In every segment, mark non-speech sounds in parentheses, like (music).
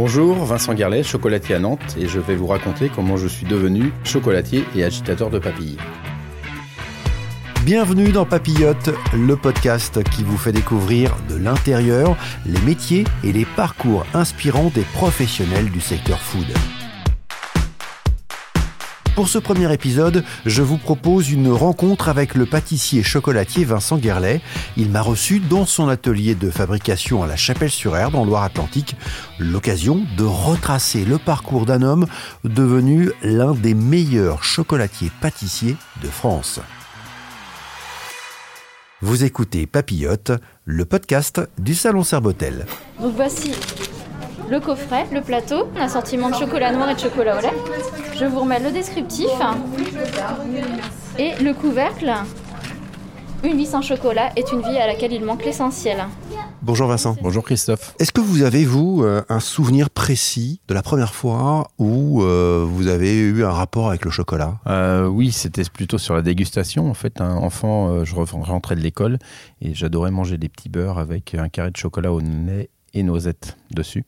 Bonjour, Vincent Garlet, chocolatier à Nantes, et je vais vous raconter comment je suis devenu chocolatier et agitateur de papilles. Bienvenue dans Papillote, le podcast qui vous fait découvrir de l'intérieur les métiers et les parcours inspirants des professionnels du secteur food. Pour ce premier épisode, je vous propose une rencontre avec le pâtissier chocolatier Vincent Guerlet. Il m'a reçu dans son atelier de fabrication à la Chapelle-sur-Erdre en Loire-Atlantique, l'occasion de retracer le parcours d'un homme devenu l'un des meilleurs chocolatiers pâtissiers de France. Vous écoutez Papillote, le podcast du Salon Serbotel. Donc voici le coffret, le plateau, un assortiment de chocolat noir et de chocolat au lait. Je vous remets le descriptif et le couvercle. Une vie sans chocolat est une vie à laquelle il manque l'essentiel. Bonjour Vincent. Bonjour Christophe. Est-ce que vous avez, vous, euh, un souvenir précis de la première fois où euh, vous avez eu un rapport avec le chocolat? Euh, oui, c'était plutôt sur la dégustation. En fait, un enfant, je re- rentrais de l'école et j'adorais manger des petits beurres avec un carré de chocolat au lait et noisettes dessus.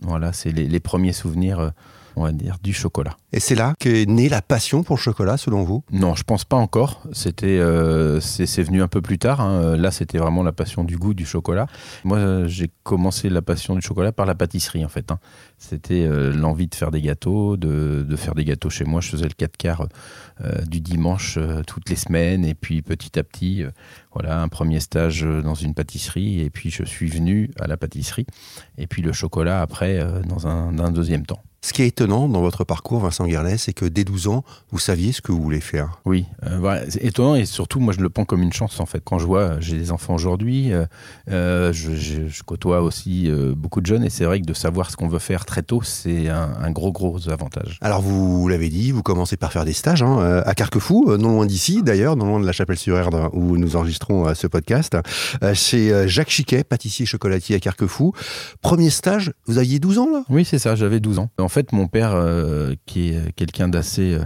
Voilà, c'est les, les premiers souvenirs, euh, on va dire, du chocolat. Et c'est là qu'est née la passion pour le chocolat, selon vous? Non, je pense pas encore. C'était, euh, c'est venu un peu plus tard. hein. Là, c'était vraiment la passion du goût du chocolat. Moi, euh, j'ai commencé la passion du chocolat par la pâtisserie, en fait. hein. C'était euh, l'envie de faire des gâteaux, de, de faire des gâteaux chez moi. Je faisais le 4 quarts euh, du dimanche toutes les semaines, et puis petit à petit, voilà, un premier stage dans une pâtisserie, et puis je suis venu à la pâtisserie, et puis le chocolat après dans un, un deuxième temps. Ce qui est étonnant dans votre parcours, Vincent Guerlet, c'est que dès 12 ans, vous saviez ce que vous voulez faire. Oui, euh, c'est étonnant et surtout moi je le prends comme une chance en fait. Quand je vois, j'ai des enfants aujourd'hui, euh, euh, je, je- je côtoie aussi euh, beaucoup de jeunes et c'est vrai que de savoir ce qu'on veut faire très tôt, c'est un, un gros gros avantage. Alors vous l'avez dit, vous commencez par faire des stages hein, à Carquefou, non loin d'ici d'ailleurs, non loin de la Chapelle-sur-Erdre où nous enregistrons ce podcast, chez Jacques Chiquet, pâtissier chocolatier à Carquefou. Premier stage, vous aviez 12 ans là? Oui, c'est ça, j'avais 12 ans. En fait, mon père, euh, qui est quelqu'un d'assez euh,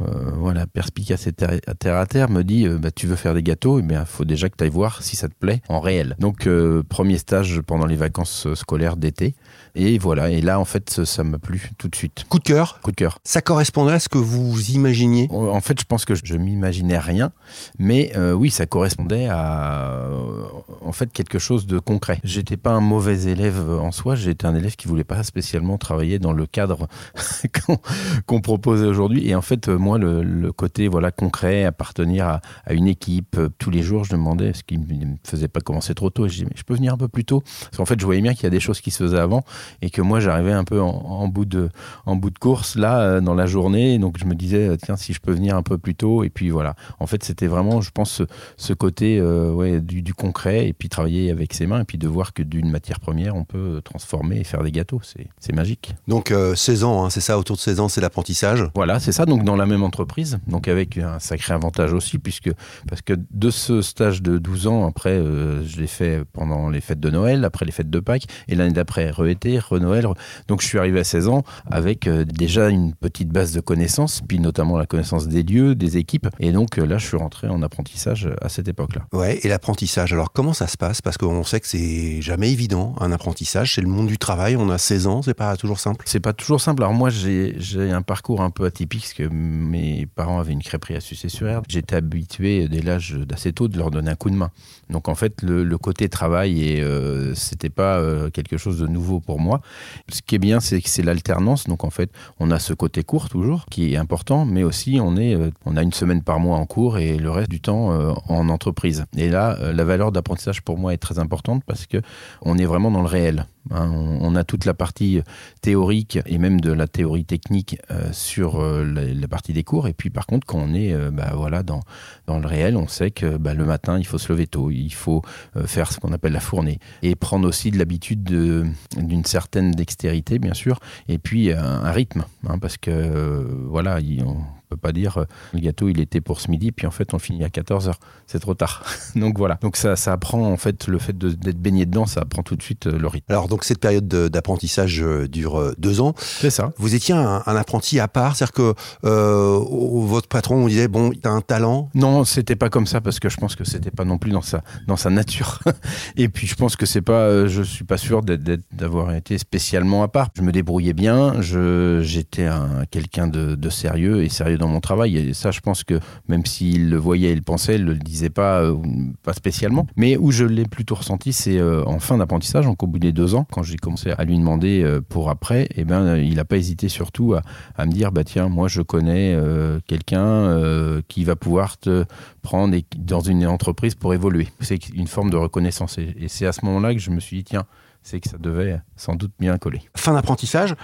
euh, voilà, perspicace et terre à terre, à terre, me dit bah, Tu veux faire des gâteaux? Il faut déjà que tu ailles voir si ça te plaît en réel. Donc, premier stage pendant les vacances scolaires d'été. Et voilà, et là, en fait, ça- m'a plu tout de suite. Coup de cœur Coup de cœur. Ça correspondait à ce que vous imaginiez En fait, je pense que je m'imaginais rien, mais euh, oui, ça correspondait à en fait quelque chose de concret. J'étais pas un mauvais élève en soi, j'étais un élève qui voulait pas spécialement travailler dans le cadre (laughs) qu'on qu'on proposait aujourd'hui. Et en fait, moi, le, le côté voilà concret, appartenir à, à une équipe, euh, tous les jours, je demandais ce qui me faisait pas commencer trop tôt. Et je disais, mais je peux venir un peu plus tôt? Parce qu'en fait, je voyais bien qu'il y a des choses qui se faisaient avant et que moi, j'arrivais un peu en, en bout de en bout de course là euh, dans la journée. Donc je me disais euh, tiens si je peux venir un peu plus tôt et puis voilà. En fait c'était vraiment je pense ce, ce côté euh, ouais, du, du concret et puis travailler avec ses mains et puis de voir que d'une matière première on peut transformer et faire des gâteaux. C'est c'est magique. Donc euh, 16 ans, hein, c'est ça, autour de 16 ans, c'est l'apprentissage. Voilà c'est ça donc dans la même entreprise donc avec un sacré avantage aussi puisque parce que de ce stage de 12 ans après euh, je l'ai fait pendant les fêtes de Noël après les fêtes de Pâques et l'année d'après re-été re-Noël re- donc je suis arrivé à 16 ans avec euh, déjà une petite base de connaissances, puis notamment la connaissance des lieux, des équipes. Et donc euh, là, je suis rentré en apprentissage euh, à cette époque-là. Ouais, et l'apprentissage. Alors comment ça se passe? Parce qu'on sait que c'est jamais évident un apprentissage. C'est le monde du travail. On a 16 ans, c'est pas toujours simple. C'est pas toujours simple. Alors moi, j'ai un parcours un peu atypique, parce que mes parents avaient une crêperie à Sucé-sur-Erdre. J'étais habitué dès l'âge d'assez tôt de leur donner un coup de main. Donc en fait, le, le côté travail, et euh, c'était pas euh, quelque chose de nouveau pour moi. Ce qui est bien, c'est que c'est l'alternance. Donc en fait, on a ce côté court toujours, qui est important, mais aussi on est, euh, on a une semaine par mois en cours et le reste du temps euh, en entreprise. Et là, euh, la valeur d'apprentissage pour moi est très importante parce que on est vraiment dans le réel. hein. on, a toute la partie théorique et même de la théorie technique sur la, partie des cours. Et puis par contre, quand on est bah, voilà, dans, dans le réel, on sait que bah, le matin, il faut se lever tôt, il faut faire ce qu'on appelle la fournée et prendre aussi de l'habitude de- certaine dextérité, bien sûr, et puis un, un rythme, hein, parce que euh, voilà, il- on- On peut pas dire euh, le gâteau il était pour ce midi, puis en fait on finit à 14h. C'est trop tard. (laughs) donc voilà. Donc ça, ça apprend en fait le fait d'être baigné dedans, ça apprend tout de suite le rythme. Alors donc cette période d'apprentissage dure deux ans. C'est ça. Vous étiez un, apprenti à part, c'est-à-dire que votre patron vous disait bon, tu as un talent. Non, c'était pas comme ça parce que je pense que c'était pas non plus dans sa dans sa nature. (laughs) Et puis je pense que c'est pas, je suis pas sûr d'avoir été spécialement à part. Je me débrouillais bien, j'étais quelqu'un de, de, sérieux et sérieux dans mon travail. Et ça, je pense que même s'il le voyait et le pensait, il ne le disait pas, euh, pas spécialement. Mais où je l'ai plutôt ressenti, c'est euh, en fin d'apprentissage, donc au bout des deux ans, quand j'ai commencé à lui demander euh, pour après, et eh ben, il n'a pas hésité surtout à, me dire, bah tiens, moi je connais quelqu'un qui va pouvoir te prendre dans une entreprise pour évoluer. C'est une forme de reconnaissance. et c'est à ce moment-là que je me suis dit, tiens, c'est que ça devait sans doute bien coller. Fin d'apprentissage,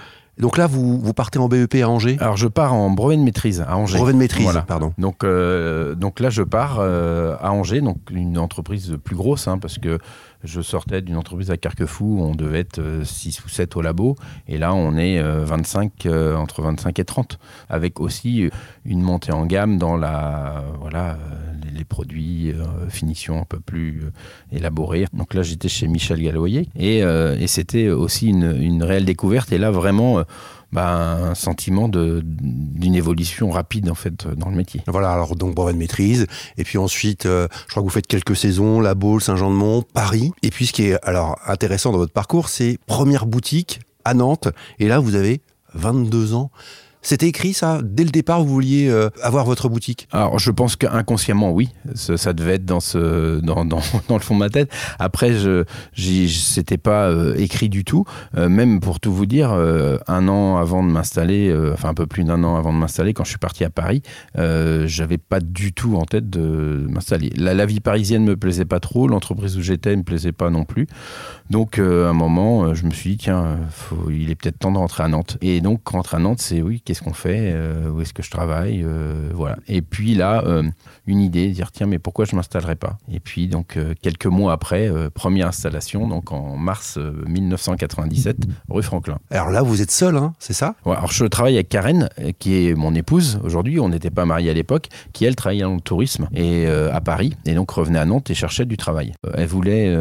donc là, vous, vous partez en BEP à Angers? Alors je pars en brevet de maîtrise à Angers. Brevet de maîtrise, pardon. Donc, euh, donc là, je pars euh, à Angers, donc une entreprise plus grosse, hein, parce que je sortais d'une entreprise à Carquefou, on devait être 6 euh, ou 7 au labo, et là on est 25, entre 25 et 30, avec aussi une montée en gamme dans la, voilà, les produits, finition un peu plus élaborée. Donc là j'étais chez Michel Galloyer, et, et c'était aussi une, une, réelle découverte, et là vraiment bah, un sentiment d'une évolution rapide en fait dans le métier. Voilà, alors donc brevet de maîtrise, et puis ensuite, euh, je crois que vous faites quelques saisons, La Baule, Saint-Jean-de-Mont, Paris. Et puis ce qui est alors intéressant dans votre parcours, c'est première boutique à Nantes, et là vous avez 22 ans. C'était écrit ça dès le départ, vous vouliez euh, avoir votre boutique? Alors je pense qu'inconsciemment oui, ça, devait être (laughs) dans le fond de ma tête. Après je c'était pas euh, écrit du tout. Euh, même pour tout vous dire, un an avant de m'installer, enfin un peu plus d'un an avant de m'installer, quand je suis parti à Paris, j'avais pas du tout en tête de m'installer. La, la, vie parisienne me plaisait pas trop, l'entreprise où j'étais me plaisait pas non plus. Donc à un moment, je me suis dit tiens, il est peut-être temps de rentrer à Nantes. Et donc rentrer à Nantes, c'est oui qu'est-ce qu'on fait, euh, où est-ce que je travaille, euh, voilà. Et puis là, euh, une idée, dire tiens, mais pourquoi je m'installerai pas? Et puis donc quelques mois après, première installation, donc en mars 1997, rue Franklin. Alors là, vous êtes seul, hein, c'est ça? Alors je travaille avec Karen, qui est mon épouse aujourd'hui. On n'était pas mariés à l'époque, qui elle travaillait dans le tourisme et à Paris, et donc revenait à Nantes et cherchait du travail. Elle voulait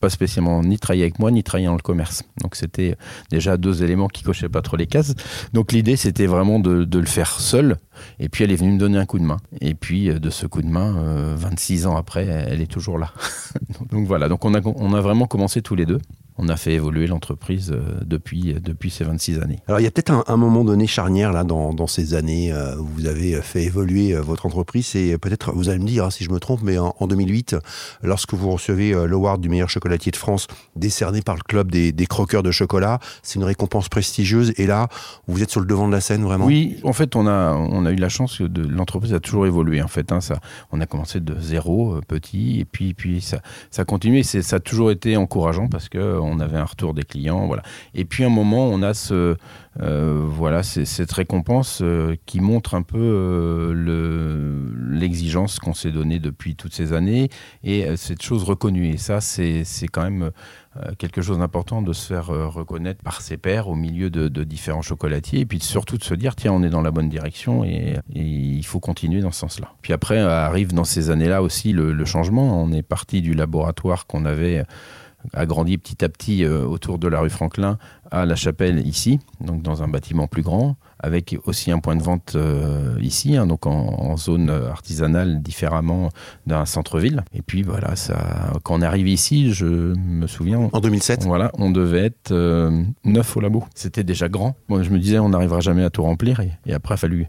pas spécialement ni travailler avec moi, ni travailler dans le commerce. Donc c'était déjà deux éléments qui cochaient pas trop les cases. Donc l'idée, c'était vraiment de, le faire seul. Et puis elle est venue me donner un coup de main. Et puis euh, de ce coup de main, 26 euh, ans après, elle est toujours là. (laughs) donc voilà, donc on a, on a vraiment commencé tous les deux on a fait évoluer l'entreprise euh, depuis, depuis ces 26 années. Alors il y a peut-être un, moment donné charnière là dans, ces années où vous avez fait évoluer votre entreprise et peut-être, vous allez me dire hein, si je me trompe, mais en, 2008, lorsque vous recevez l'award du meilleur chocolatier de France décerné par le club des, croqueurs de chocolat, c'est une récompense prestigieuse et là, vous êtes sur le devant de la scène vraiment? Oui, en fait on a, on a eu la chance que l'entreprise a toujours évolué en fait. Hein, ça, on a commencé de zéro, euh, petit, et puis, puis ça, ça a continué, ça a toujours été encourageant parce que on avait un retour des clients, voilà. Et puis à un moment, on a ce, euh, voilà, cette récompense euh, qui montre un peu euh, l'exigence qu'on s'est donnée depuis toutes ces années et cette chose reconnue. Et ça, c'est quand même quelque chose d'important de se faire reconnaître par ses pairs au milieu de, différents chocolatiers et puis surtout de se dire tiens on est dans la bonne direction et, il faut continuer dans ce sens-là. Puis après arrive dans ces années-là aussi le, changement. On est parti du laboratoire qu'on avait agrandi petit à petit euh, autour de la rue Franklin à la chapelle ici, donc dans un bâtiment plus grand, avec aussi un point de vente euh, ici, hein, donc en, zone artisanale différemment d'un centre-ville. Et puis voilà, ça, quand on est arrivé ici, je me souviens. En 2007 Voilà, on devait être euh, neuf au labo. C'était déjà grand. Moi, je me disais, on n'arrivera jamais à tout remplir. Et, après, il a fallu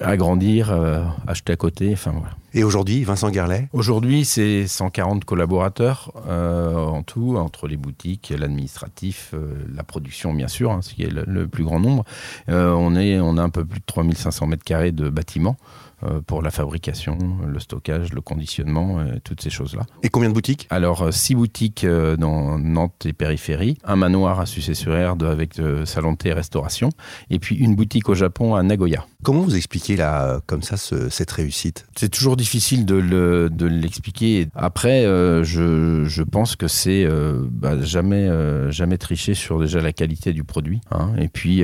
agrandir, euh, acheter à côté. Enfin voilà. Et aujourd'hui, Vincent Garlet Aujourd'hui, c'est 140 collaborateurs en tout, entre les boutiques, l'administratif, la production, bien sûr, hein, ce qui est le, le plus grand nombre. on est on a un peu plus de 3500 mètres carrés de bâtiments. Euh, pour la fabrication, le stockage, le conditionnement, euh, toutes ces choses-là. Et combien de boutiques? Alors, euh, six boutiques dans Nantes et périphérie, un manoir à Sucé-sur-Erde avec salon de thé et restauration, et puis une boutique au Japon à Nagoya. Comment vous expliquez là, comme ça cette réussite? C'est toujours difficile de, l'expliquer. Après, je, pense que c'est bah, jamais, jamais tricher sur déjà la qualité du produit. Hein. Et puis,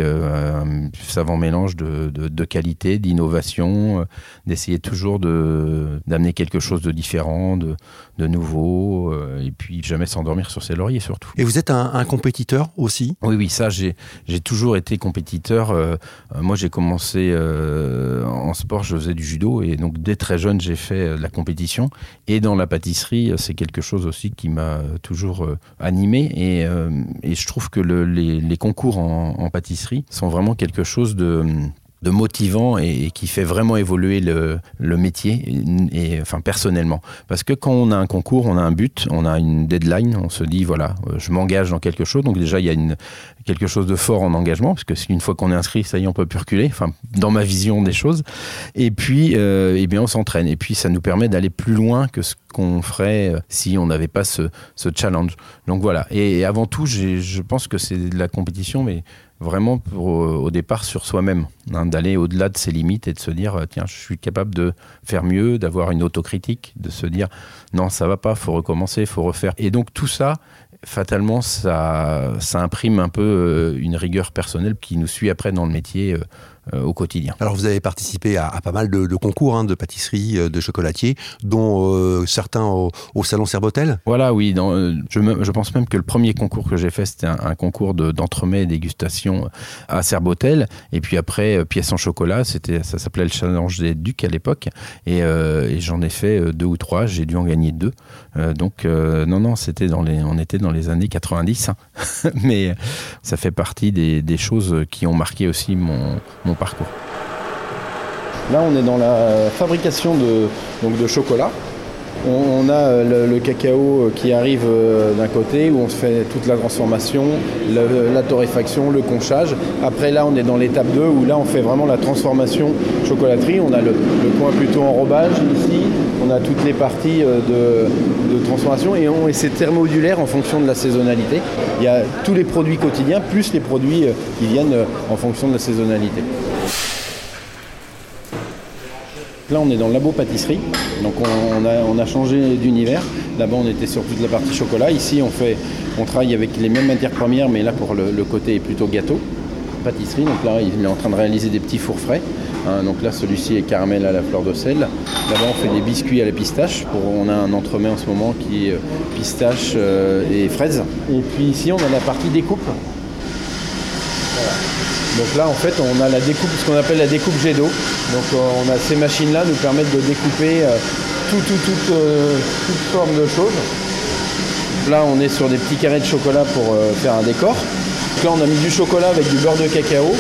savant mélange de, de, qualité, d'innovation, d'essayer toujours d'amener quelque chose de différent, de, de nouveau, et puis jamais s'endormir sur ses lauriers surtout. Et vous êtes un, compétiteur aussi? Oui, oui, ça, j'ai toujours été compétiteur. moi, j'ai commencé en sport, je faisais du judo, et donc dès très jeune, j'ai fait la compétition. Et dans la pâtisserie, c'est quelque chose aussi qui m'a toujours animé. Et, et, je trouve que le, les, les, concours en, en pâtisserie sont vraiment quelque chose de de motivant et, qui fait vraiment évoluer le, métier, et, enfin personnellement. Parce que quand on a un concours, on a un but, on a une deadline, on se dit voilà, euh, je m'engage dans quelque chose. Donc déjà, il y a quelque chose de fort en engagement, parce que une fois qu'on est inscrit, ça y est, on peut plus reculer, enfin, dans ma vision des choses. Et puis, euh, eh bien, on s'entraîne. Et puis, ça nous permet d'aller plus loin que ce qu'on ferait euh, si on n'avait pas ce, ce, challenge. Donc voilà. Et, et avant tout, je pense que c'est de la compétition, mais vraiment euh, au départ sur soi-même, hein, d'aller au-delà de ses limites et de se dire euh, tiens, je suis capable de faire mieux, d'avoir une autocritique, de se dire non, ça va pas, faut recommencer, faut refaire. Et donc tout ça, fatalement, ça, ça imprime un peu euh, une rigueur personnelle qui nous suit après dans le métier au quotidien. Alors vous avez participé à, pas mal de, concours hein, de pâtisserie, euh, de chocolatier, dont euh, certains au, salon Serbotel. Voilà, oui. Dans, je, je, pense même que le premier concours que j'ai fait, c'était un, concours d'entremets et dégustation à Serbotel. Et puis après, pièces en chocolat, c'était, ça s'appelait le challenge des ducs à l'époque. Et, j'en ai fait deux ou trois. J'ai dû en gagner deux. donc non, non, c'était dans les, on était dans les années 90. Hein. (laughs) Mais ça fait partie des, des, choses qui ont marqué aussi mon, mon parcours. Là, on est dans la fabrication de, donc de chocolat. On, a euh, le, cacao euh, qui arrive euh, d'un côté où on se fait toute la transformation, la torréfaction, le conchage. Après là on est dans l'étape 2 où là on fait vraiment la transformation chocolaterie. On a le, point plutôt enrobage ici, on a toutes les parties de, transformation et, et c'est thermodulaire en fonction de la saisonnalité. Il y a tous les produits quotidiens plus les produits qui viennent en fonction de la saisonnalité. Là, on est dans le labo pâtisserie, donc on, a, changé d'univers. Là-bas, on était sur toute la partie chocolat. Ici, on, fait, on travaille avec les mêmes matières premières, mais là, pour le, côté est plutôt gâteau, pâtisserie. Donc là, il est en train de réaliser des petits fours frais. Hein, donc là, celui-ci est caramel à la fleur de sel. Là-bas, on fait des biscuits à la pistache. on a un entremets en ce moment qui est euh, pistache euh, et fraises. Et puis ici, on a la partie découpe. Donc là, en fait, on a la découpe, ce qu'on appelle la découpe jet d'eau. Donc euh, on a ces machines-là nous permettent de découper euh, tout, tout, euh, toute forme de choses. Là, on est sur des petits carrés de chocolat pour faire un décor. Donc là, on a mis du chocolat avec du beurre de cacao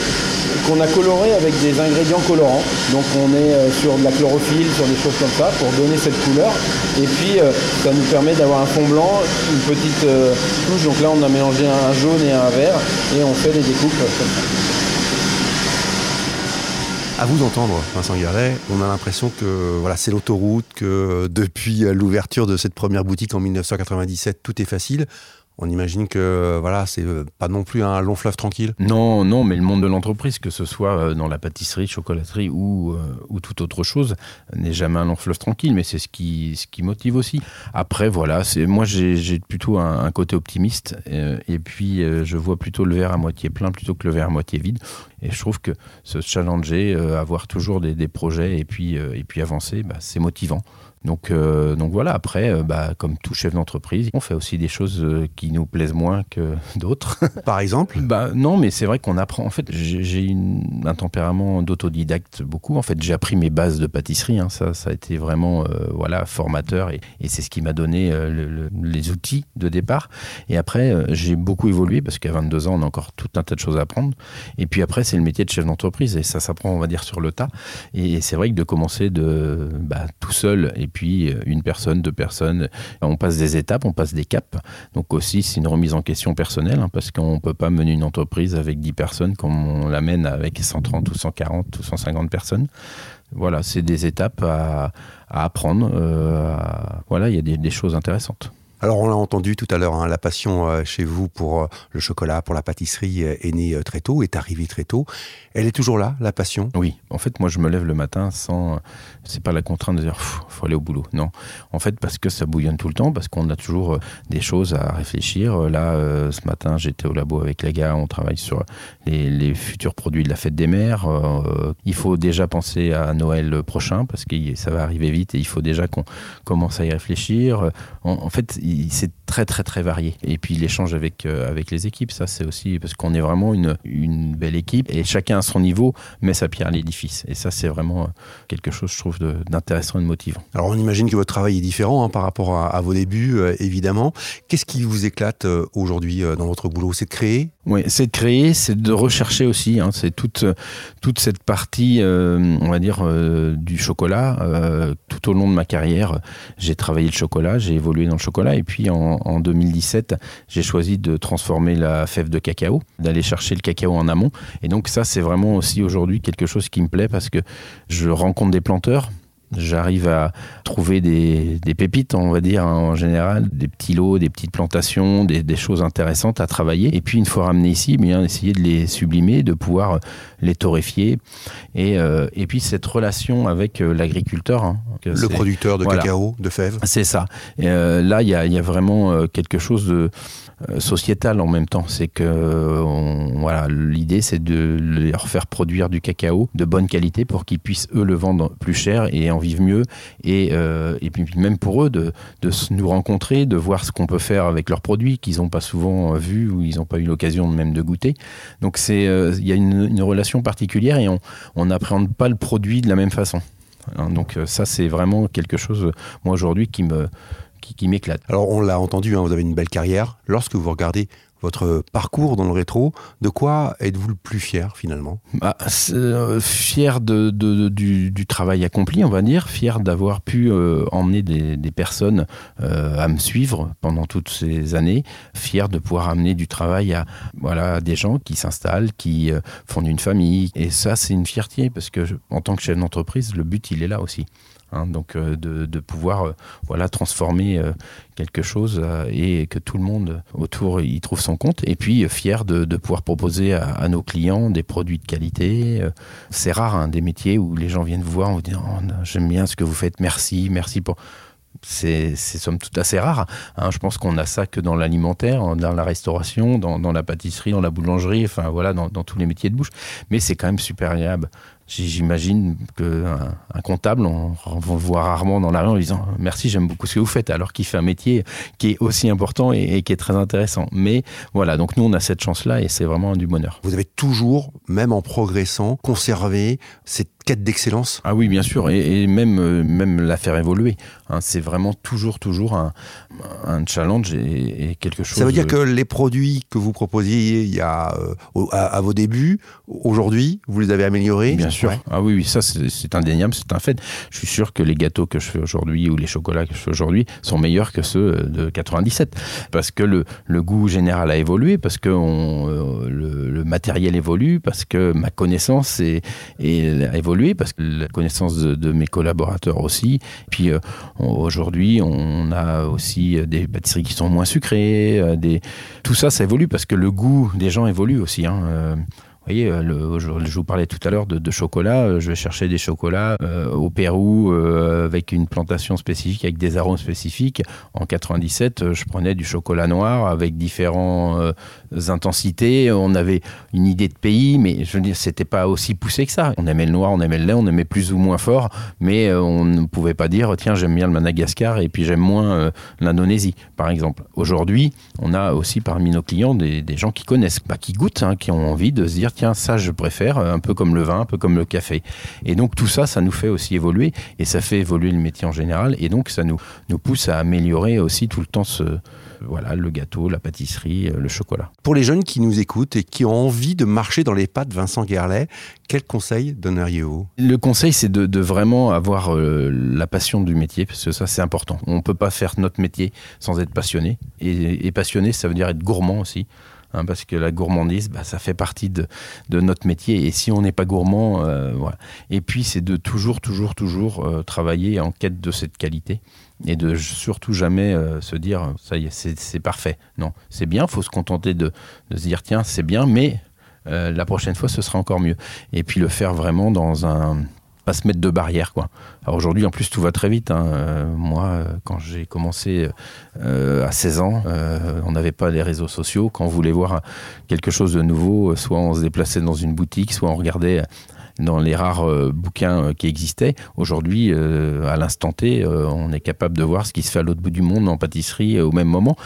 qu'on a coloré avec des ingrédients colorants. Donc on est sur de la chlorophylle, sur des choses comme ça pour donner cette couleur. Et puis ça nous permet d'avoir un fond blanc, une petite touche. Donc là on a mélangé un jaune et un vert et on fait des découpes comme ça. À vous d'entendre, Vincent Garlet, on a l'impression que voilà, c'est l'autoroute, que depuis l'ouverture de cette première boutique en 1997, tout est facile on imagine que voilà, c'est euh, pas non plus un long fleuve tranquille. Non, non, mais le monde de l'entreprise, que ce soit euh, dans la pâtisserie, chocolaterie ou, euh, ou toute autre chose, n'est jamais un long fleuve tranquille, mais c'est ce qui, ce qui motive aussi. Après, voilà, c'est moi j'ai plutôt un, côté optimiste, et puis je vois plutôt le verre à moitié plein plutôt que le verre à moitié vide. Et je trouve que se challenger, avoir toujours des, des projets et puis, et puis avancer, bah, c'est motivant. Donc, euh, donc voilà, après, euh, bah, comme tout chef d'entreprise, on fait aussi des choses euh, qui nous plaisent moins que (laughs) d'autres. (laughs) Par exemple? Bah, Non, mais c'est vrai qu'on apprend. En fait, j'ai un tempérament d'autodidacte beaucoup. En fait, j'ai appris mes bases de pâtisserie. Hein. Ça, ça a été vraiment voilà, formateur et, c'est ce qui m'a donné les outils de départ. Et après, j'ai beaucoup évolué parce qu'à 22 ans, on a encore tout un tas de choses à apprendre. Et puis après, c'est le métier de chef d'entreprise et ça s'apprend, on va dire, sur le tas. Et c'est vrai que de commencer de bah, tout seul et puis euh, une personne, deux personnes. On passe des étapes, on passe des caps. Donc aussi, c'est une remise en question personnelle, hein, parce qu'on ne peut pas mener une entreprise avec 10 personnes comme on l'amène avec 130 ou 140 ou 150 personnes. Voilà, c'est des étapes à, apprendre. Euh, voilà, il y a des, choses intéressantes. Alors on l'a entendu tout à l'heure, hein, la passion euh, chez vous pour euh, le chocolat, pour la pâtisserie euh, est née très tôt, est arrivée très tôt. Elle est toujours là, la passion? Oui, en fait moi je me lève le matin sans... C'est pas la contrainte de dire faut aller au boulot, non. En fait parce que ça bouillonne tout le temps, parce qu'on a toujours des choses à réfléchir. Là, ce matin j'étais au labo avec les gars, on travaille sur les, futurs produits de la fête des mères. il faut déjà penser à Noël prochain, parce que ça va arriver vite et il faut déjà qu'on commence à y réfléchir. en fait, c'est très très très varié. Et puis l'échange avec, euh, avec les équipes, ça c'est aussi parce qu'on est vraiment une, une belle équipe et chacun à son niveau met sa pierre à l'édifice. Et ça c'est vraiment euh, quelque chose, je trouve, d'intéressant et de motivant. Alors on imagine que votre travail est différent hein, par rapport à, vos débuts, euh, évidemment. Qu'est-ce qui vous éclate aujourd'hui dans votre boulot? C'est de créer? Oui, c'est de créer, c'est de rechercher aussi. Hein. c'est toute, toute cette partie, on va dire, du chocolat. tout au long de ma carrière, j'ai travaillé le chocolat, j'ai évolué dans le chocolat et puis en, 2017, j'ai choisi de transformer la fève de cacao, d'aller chercher le cacao en amont. Et donc ça, c'est vraiment aussi aujourd'hui quelque chose qui me plaît parce que je rencontre des planteurs J'arrive à trouver des, pépites, on va dire, hein, en général, des petits lots, des petites plantations, des, choses intéressantes à travailler. Et puis, une fois ramenés ici, eh bien essayer de les sublimer, de pouvoir les torréfier. Et, euh, et puis, cette relation avec euh, l'agriculteur. Hein, le producteur de cacao, de fèves. C'est ça. Et, euh, là, il y a, y a, vraiment quelque chose de sociétale en même temps. C'est que voilà, l'idée c'est de leur faire produire du cacao de bonne qualité pour qu'ils puissent eux le vendre plus cher et en vivre mieux. Et, euh, et puis même pour eux de, de, nous rencontrer, de voir ce qu'on peut faire avec leurs produits qu'ils n'ont pas souvent vu ou ils n'ont pas eu l'occasion même de goûter. Donc euh, il y a une, relation particulière et on n'appréhende pas le produit de la même façon. Hein, donc ça c'est vraiment quelque chose moi aujourd'hui qui qui, m'éclate. Alors on l'a entendu, hein, vous avez une belle carrière. Lorsque vous regardez votre parcours dans le rétro, de quoi êtes-vous le plus fier finalement? Bah, euh, Fier de, du, travail accompli, on va dire, fier d'avoir pu euh, emmener des, personnes euh, à me suivre pendant toutes ces années, fier de pouvoir amener du travail à voilà, des gens qui s'installent, qui fondent une famille. Et ça, c'est une fierté parce que en tant que chef d'entreprise, le but, il est là aussi. Hein, donc euh, de, pouvoir euh, voilà transformer euh, quelque chose et que tout le monde autour y trouve son compte et puis fier de, pouvoir proposer à, nos clients des produits de qualité c'est rare hein, des métiers où les gens viennent vous voir en vous disant oh, j'aime bien ce que vous faites merci merci pour c'est somme toute assez rare. Hein. Je pense qu'on a ça que dans l'alimentaire, dans la restauration, dans, la pâtisserie, dans la boulangerie, enfin voilà, dans, dans tous les métiers de bouche. Mais c'est quand même super agréable. J'imagine qu'un un comptable, on, on, le voit rarement dans la rue en disant merci, j'aime beaucoup ce que vous faites, alors qu'il fait un métier qui est aussi important et, qui est très intéressant. Mais voilà, donc nous on a cette chance-là et c'est vraiment du bonheur. Vous avez toujours, même en progressant, conservé cette quête d'excellence? Ah oui, bien sûr, et, même, euh, même la faire évoluer. Hein. c'est vraiment toujours, toujours un, un challenge et, quelque chose. Ça veut dire que les produits que vous proposiez il y a, euh, à, vos débuts, aujourd'hui, vous les avez améliorés? Bien sûr. Ah oui, oui, ça c'est indéniable, c'est un fait. Je suis sûr que les gâteaux que je fais aujourd'hui ou les chocolats que je fais aujourd'hui sont meilleurs que ceux de 97. Parce que le, le goût général a évolué, parce que on, euh, le, matériel évolue, parce que ma connaissance est, est, a évolué, parce que la connaissance de, mes collaborateurs aussi. Puis euh, aujourd'hui, on a aussi des pâtisseries qui sont moins sucrées. Euh, des... Tout ça, ça évolue parce que le goût des gens évolue aussi. Hein voyez, euh, je, vous parlais tout à l'heure de, chocolat. Euh, je vais chercher des chocolats euh, au Pérou avec une plantation spécifique, avec des arômes spécifiques. En 97, je prenais du chocolat noir avec différentes intensités. On avait une idée de pays, mais je veux dire, c'était pas aussi poussé que ça. On aimait le noir, on aimait le lait, on aimait plus ou moins fort, mais on ne pouvait pas dire tiens, j'aime bien le Madagascar et puis j'aime moins l'Indonésie, par exemple. Aujourd'hui, on a aussi parmi nos clients des, gens qui connaissent, pas qui goûtent, hein, qui ont envie de se dire tiens, ça je préfère, un peu comme le vin, un peu comme le café. Et donc tout ça, ça nous fait aussi évoluer et ça fait évoluer le métier en général et donc ça nous, nous pousse à améliorer aussi tout le temps ce, voilà, le gâteau, la pâtisserie, le chocolat. Pour les jeunes qui nous écoutent et qui ont envie de marcher dans les pas de Vincent Guerlet, quel conseil donneriez-vous? Le conseil, c'est de, vraiment avoir euh, la passion du métier, parce que ça, c'est important. On ne peut pas faire notre métier sans être passionné. Et, et passionné, ça veut dire être gourmand aussi. Hein, parce que la gourmandise, bah, ça fait partie de, notre métier. Et si on n'est pas gourmand, euh, voilà. Et puis, c'est de toujours, toujours, toujours euh, travailler en quête de cette qualité et de surtout jamais euh, se dire ça y est, c'est parfait. Non, c'est bien, il faut se contenter de, de, se dire tiens, c'est bien, mais la prochaine fois, ce sera encore mieux. Et puis le faire vraiment dans un pas se mettre de barrière quoi. Aujourd'hui en plus tout va très vite. Hein. Euh, moi euh, quand j'ai commencé euh, à 16 ans, on n'avait pas les réseaux sociaux. Quand on voulait voir quelque chose de nouveau, soit on se déplaçait dans une boutique, soit on regardait dans les rares bouquins qui existaient. Aujourd'hui, à l'instant T, on est capable de voir ce qui se fait à l'autre bout du monde en pâtisserie au même moment.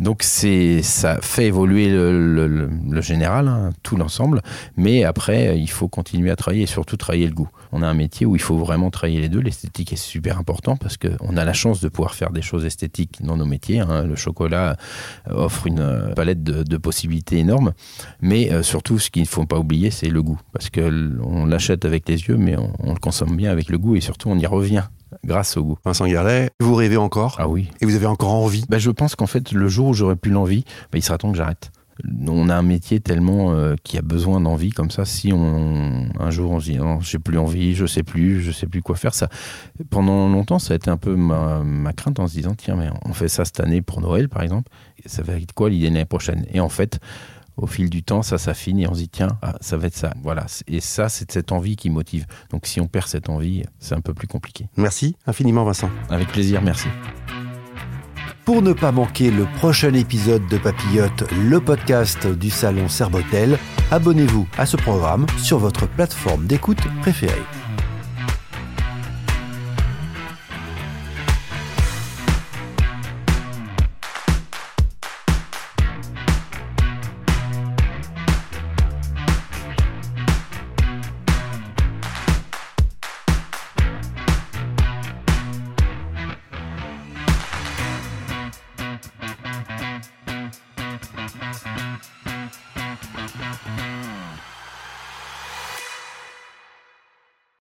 Donc c'est ça fait évoluer le, général, hein, tout l'ensemble, mais après il faut continuer à travailler et surtout travailler le goût. On a un métier où il faut vraiment travailler les deux. L'esthétique est super important parce qu'on a la chance de pouvoir faire des choses esthétiques dans nos métiers. Hein. Le chocolat offre une euh, palette de, possibilités énormes, mais euh, surtout ce qu'il ne faut pas oublier, c'est le goût parce que on l'achète avec les yeux, mais on, le consomme bien avec le goût et surtout on y revient grâce au goût. Vincent Garlet, vous rêvez encore? Ah oui. Et vous avez encore envie? Ben, Je pense qu'en fait, le jour où j'aurai plus l'envie, ben, il sera temps que j'arrête. On a un métier tellement euh, qui a besoin d'envie comme ça. Si on un jour on se dit non, j'ai plus envie, je sais plus, je sais plus quoi faire, ça pendant longtemps ça a été un peu ma, ma crainte en se disant tiens mais on fait ça cette année pour Noël par exemple, ça va être quoi l'idée l'année prochaine? Et en fait au fil du temps, ça s'affine et on se dit tiens, ah, ça va être ça. Voilà. Et ça, c'est cette envie qui motive. Donc si on perd cette envie, c'est un peu plus compliqué. Merci infiniment, Vincent. Avec plaisir, merci. Pour ne pas manquer le prochain épisode de Papillote, le podcast du salon Serbotel, abonnez-vous à ce programme sur votre plateforme d'écoute préférée.